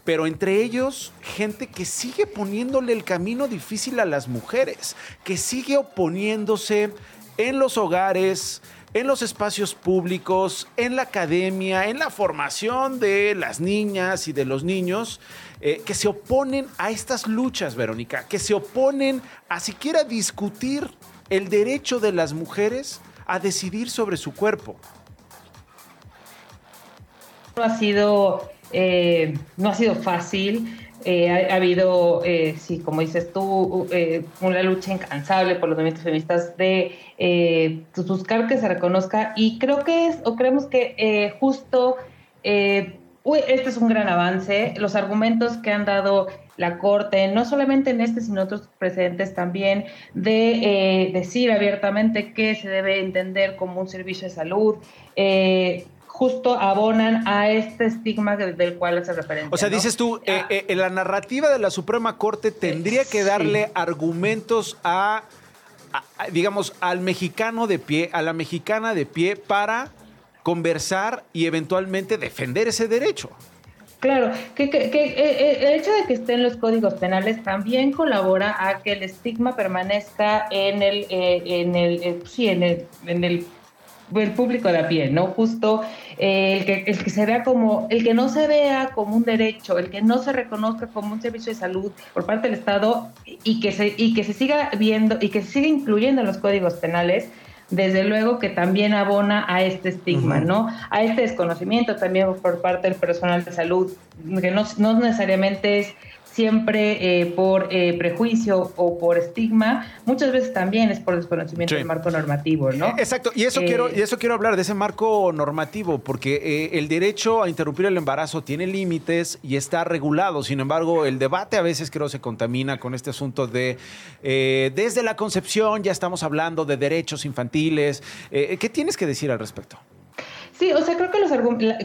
pero entre ellos gente que sigue poniéndole el camino difícil a las mujeres, que sigue oponiéndose en los hogares, en los espacios públicos, en la academia, en la formación de las niñas y de los niños, eh, que se oponen a estas luchas, Verónica, que se oponen a siquiera discutir el derecho de las mujeres a decidir sobre su cuerpo. Ha sido eh, no ha sido fácil. Eh, ha, habido, eh, sí, como dices tú, una lucha incansable por los movimientos feministas de buscar que se reconozca y creo que es, o creemos que justo este es un gran avance. Los argumentos que han dado la Corte, no solamente en este, sino otros precedentes también, de decir abiertamente que se debe entender como un servicio de salud, justo abonan a este estigma del cual hace referencia. O sea, dices tú, eh, eh, la narrativa de la Suprema Corte tendría que darle argumentos a, digamos, al mexicano de pie, a la mexicana de pie para conversar y eventualmente defender ese derecho. Claro, que, eh, el hecho de que estén los códigos penales también colabora a que el estigma permanezca en el, en el, sí, en el, en el el público de a pie, ¿no? Justo eh, el, que, el que se vea como, el que no se vea como un derecho, el que no se reconozca como un servicio de salud por parte del Estado y que se, y que se siga viendo y que se siga incluyendo en los códigos penales, desde luego que también abona a este estigma, ¿no? A este desconocimiento también por parte del personal de salud, que no, no necesariamente es siempre eh, por eh, prejuicio o por estigma, muchas veces también es por desconocimiento Sí. del marco normativo, ¿no? Exacto, y eso Eh, quiero, y eso quiero hablar de ese marco normativo, porque eh, el derecho a interrumpir el embarazo tiene límites y está regulado. Sin embargo, el debate a veces creo se contamina con este asunto de eh, desde la concepción ya estamos hablando de derechos infantiles. Eh, ¿Qué tienes que decir al respecto? Sí, o sea, creo que los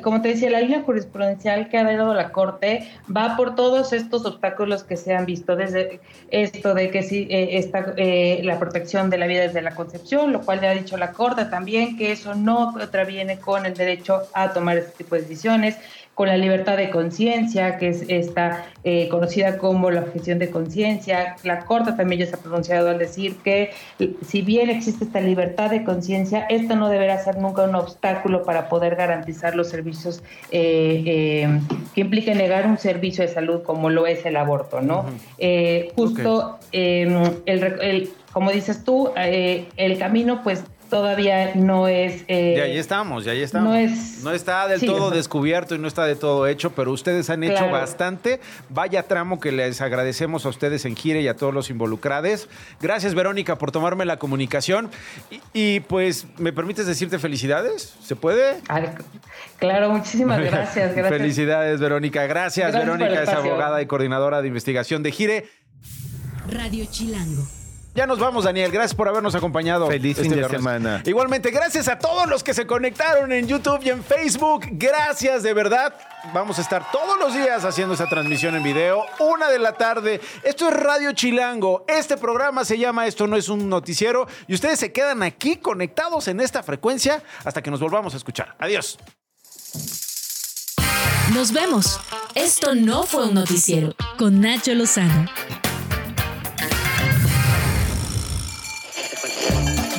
como te decía, la línea jurisprudencial que ha dado la Corte va por todos estos obstáculos que se han visto, desde esto de que sí eh, está eh, la protección de la vida desde la concepción, lo cual ya ha dicho la Corte también, que eso no contraviene con el derecho a tomar este tipo de decisiones, con la libertad de conciencia, que es esta eh, conocida como la objeción de conciencia. La Corte también ya se ha pronunciado al decir que eh, si bien existe esta libertad de conciencia, esto no deberá ser nunca un obstáculo para poder garantizar los servicios eh, eh, que implique negar un servicio de salud como lo es el aborto, ¿no? Eh, justo, eh, el, el- como dices tú, eh, el camino pues todavía no es... eh, y ahí estamos, y ahí estamos. no es- No está del Sí, todo o sea- descubierto y no está de todo hecho, pero ustedes han hecho Claro. bastante. Vaya tramo que les agradecemos a ustedes en Gire y a todos los involucrados. Gracias, Verónica, por tomarme la comunicación. Y, y, pues, ¿me permites decirte felicidades? ¿Se puede? Claro, muchísimas (laughs) gracias. gracias. Felicidades, Verónica. Gracias, Gracias Verónica es abogada y coordinadora de investigación de Gire. Radio Chilango. Ya nos vamos, Daniel. Gracias por habernos acompañado. Feliz este fin de viernes. semana. Igualmente, gracias a todos los que se conectaron en YouTube y en Facebook. Gracias, de verdad. Vamos a estar todos los días haciendo esta transmisión en video. Una de la tarde. Esto es Radio Chilango. Este programa se llama Esto no es un noticiero. Y ustedes se quedan aquí conectados en esta frecuencia hasta que nos volvamos a escuchar. Adiós. Nos vemos. Esto no fue un noticiero con Nacho Lozano.